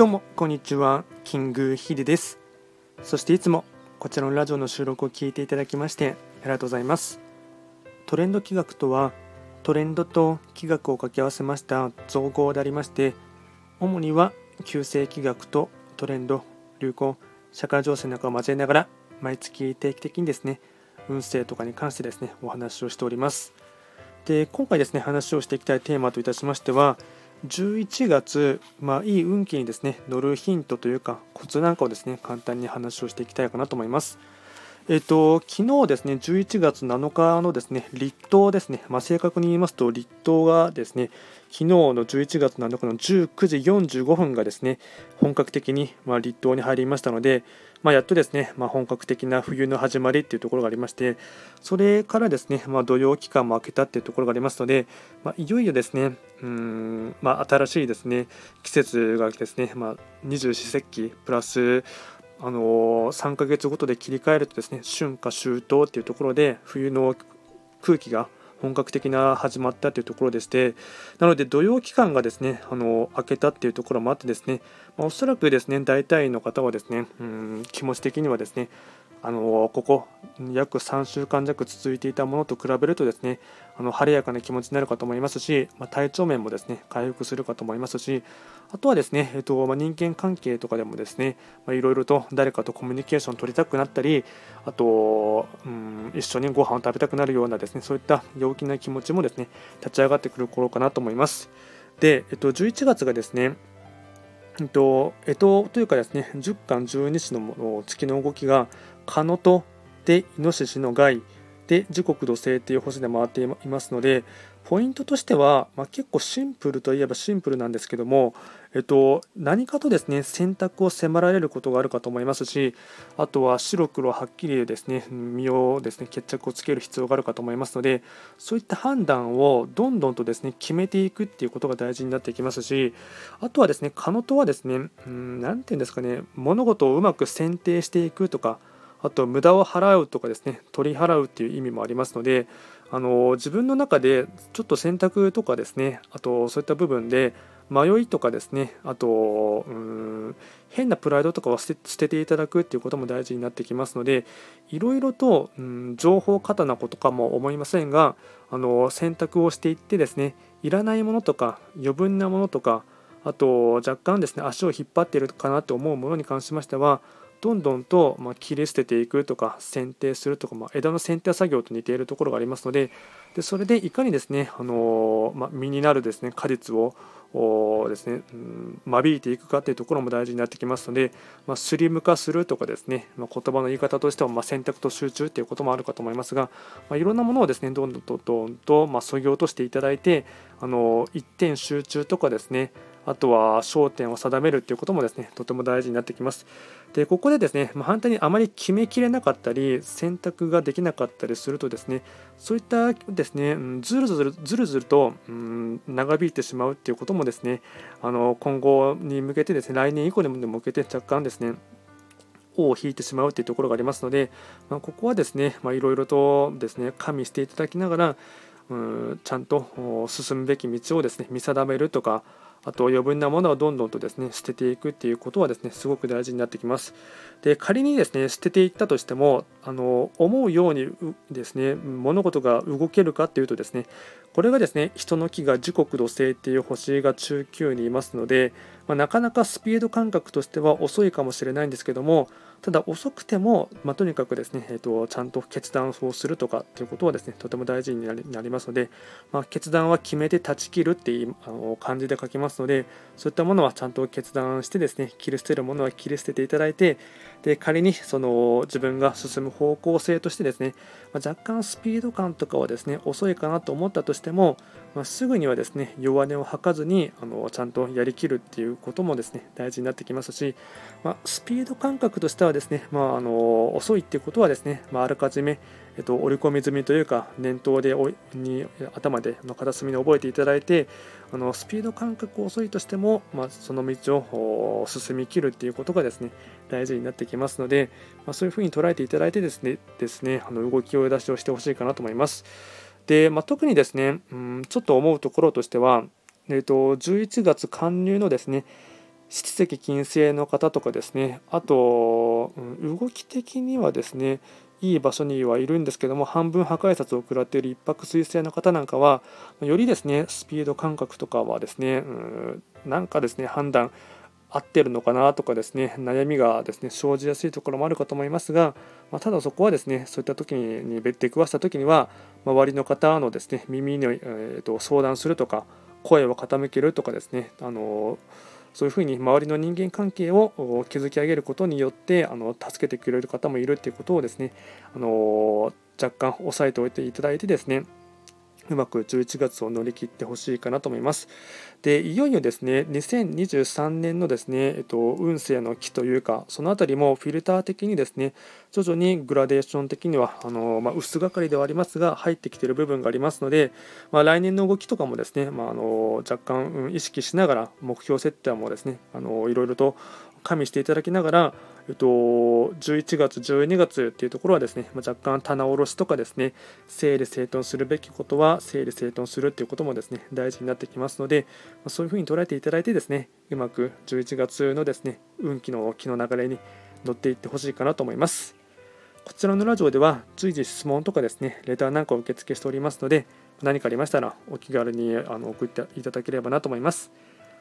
どうもこんにちは。キングヒデです。そしていつもこちらのラジオの収録を聞いていただきましてありがとうございます。トレンド企画とはトレンドと企画を掛け合わせました造語でありまして主には旧世企画とトレンド流行社会情勢なんかを交えながら毎月定期的にですね運勢とかに関してですねお話をしております。で今回ですね話をしていきたいテーマといたしましては11月、まあ、いい運気にですね乗るヒントというかコツなんかをですね簡単に話をしていきたいかなと思います。えっと、昨日ですね、11月7日のですね、立冬ですね、まあ、正確に言いますと、立冬がですね、昨日の11月7日の19時45分がですね、本格的に、まあ、立冬に入りましたので、まあ、やっとですね、ま、本格的な冬の始まりっていうところがありまして、それからですね、ま、土曜期間も明けたっていうところがありますので、ま、いよいよですね、うん、ま、新しいですね、季節がですね、ま、二十四節気プラス、あの3ヶ月ごとで切り替えるとですね春夏秋冬っていうところで冬の空気が本格的な始まったというところでしてなので土曜期間がですねあの明けたっていうところもあってですね、まあ、おそらくですね大体の方はですねうん気持ち的にはですねあのここ約3週間弱続いていたものと比べるとですねあの晴れやかな気持ちになるかと思いますし、まあ、体調面もですね回復するかと思いますしあとはですね、えっとまあ、人間関係とかでもですねいろいろと誰かとコミュニケーション取りたくなったりあと、うん、一緒にご飯を食べたくなるようなですねそういった陽気な気持ちもですね立ち上がってくる頃かなと思います。で、えっと、11月がですねえっと、えとというかですね、10巻12支の月の動きが、カノとでイノシシの害で時刻土星という星で回っていますのでポイントとしては、まあ、結構シンプルといえばシンプルなんですけども、えっと、何かとですね選択を迫られることがあるかと思いますしあとは白黒はっきりですね身をですね決着をつける必要があるかと思いますのでそういった判断をどんどんとですね決めていくっていうことが大事になってきますしあとはですねカノとはですね何て言うんですかね物事をうまく選定していくとかあと無駄を払うとかですね取り払うっていう意味もありますのであの自分の中でちょっと選択とかですねあとそういった部分で迷いとかですねあとうん変なプライドとかは捨てていただくっていうことも大事になってきますのでいろいろとうん情報過多なことかも思いませんがあの選択をしていってですねいらないものとか余分なものとかあと若干ですね足を引っ張っているかなと思うものに関しましてはどんどんと、ま切り捨てていくとか剪定するとか、まあ、枝の剪定作業と似ているところがありますのででそれでいかにですね、あのま実になるですね果実をですね、うん、間引いていくかというところも大事になってきますので、まあ、スリム化するとかですね、まあ、言葉の言い方としては、ま選択と集中ということもあるかと思いますが、まあ、いろんなものをですねどんどんとどんと、まそぎ落としていただいてあの一点集中とかですねあとは焦点を定めるということもですねとても大事になってきます。でここでですね、まあ、反対にあまり決めきれなかったり選択ができなかったりするとですねそういったですねずるずるずるずると、うん、長引いてしまうっていうこともですねあの今後に向けてですね来年以降に向けて若干ですね尾を引いてしまうというところがありますので、まあ、ここはですねいろいろとですね加味していただきながらうんちゃんと進むべき道をですね見定めるとかあと余分なものをどんどんとですね捨てていくっていうことはですねすごく大事になってきます。で仮にですね捨てていったとしてもあの思うようにですね物事が動けるかっていうとですねこれがですね人の木が時刻土星っていう星が中級にいますので、まあ、なかなかスピード感覚としては遅いかもしれないんですけどもただ遅くても、まあ、とにかくですね、えーと、ちゃんと決断をするとかということはですねとても大事になりますので、まあ、決断は決めて断ち切るっていうあの漢字で書きますのでそういったものはちゃんと決断してですね切り捨てるものは切り捨てていただいてで仮にその自分が進む方向性としてですね、まあ、若干スピード感とかはですね遅いかなと思ったとしても、まあ、すぐにはですね弱音を吐かずにあのちゃんとやりきるっていうこともですね大事になってきますし、まあ、スピード感覚としてはですね、まあ、あの遅いっていうことはですね、まあ、らかじめえっと、織り込み済みというか念頭でに頭での片隅に覚えていただいてあのスピード感覚遅いとしても、まあ、その道を進みきるっていうことがですね大事になってきますので、まあ、そういうふうに捉えていただいてですねですねあの動きを出しをしてほしいかなと思います。で、まあ、特にですね、うん、ちょっと思うところとしては、えっと、11月加入のですね七石金星の方とかですねあと、うん、動き的にはですねいい場所にはいるんですけども半分破壊札を食らっている一泊水星の方なんかはよりですねスピード感覚とかはですね、うん、なんかですね判断合ってるのかなとかですね悩みがですね生じやすいところもあるかと思いますが、まあ、ただそこはですねそういった時に出くわした時には周りの方のですね耳に、えー、と相談するとか声を傾けるとかですねあのそういうふうに周りの人間関係を築き上げることによってあの助けてくれる方もいるということをですねあの若干押さえておいていただいてですねうまく11月を乗り切ってほしいかなと思います。でいよいよですね2023年のですね、えっと、運勢の木というかその辺りもフィルター的にですね徐々にグラデーション的にはあの、まあ、薄がかりではありますが入ってきている部分がありますので、まあ、来年の動きとかもですね、まあ、あの若干、うん、意識しながら目標設定もですねあのいろいろと加味していただきながら、えっと、11月、12月っていうところはですね、若干棚卸しとかですね、整理整頓するべきことは整理整頓するっていうこともですね、大事になってきますので、そういうふうに捉えていただいてですね、うまく11月のですね、運気の気の流れに乗っていってほしいかなと思います。こちらのラジオでは随時質問とかですね、レターなんかを受け付けしておりますので、何かありましたらお気軽にあの送っていただければなと思います。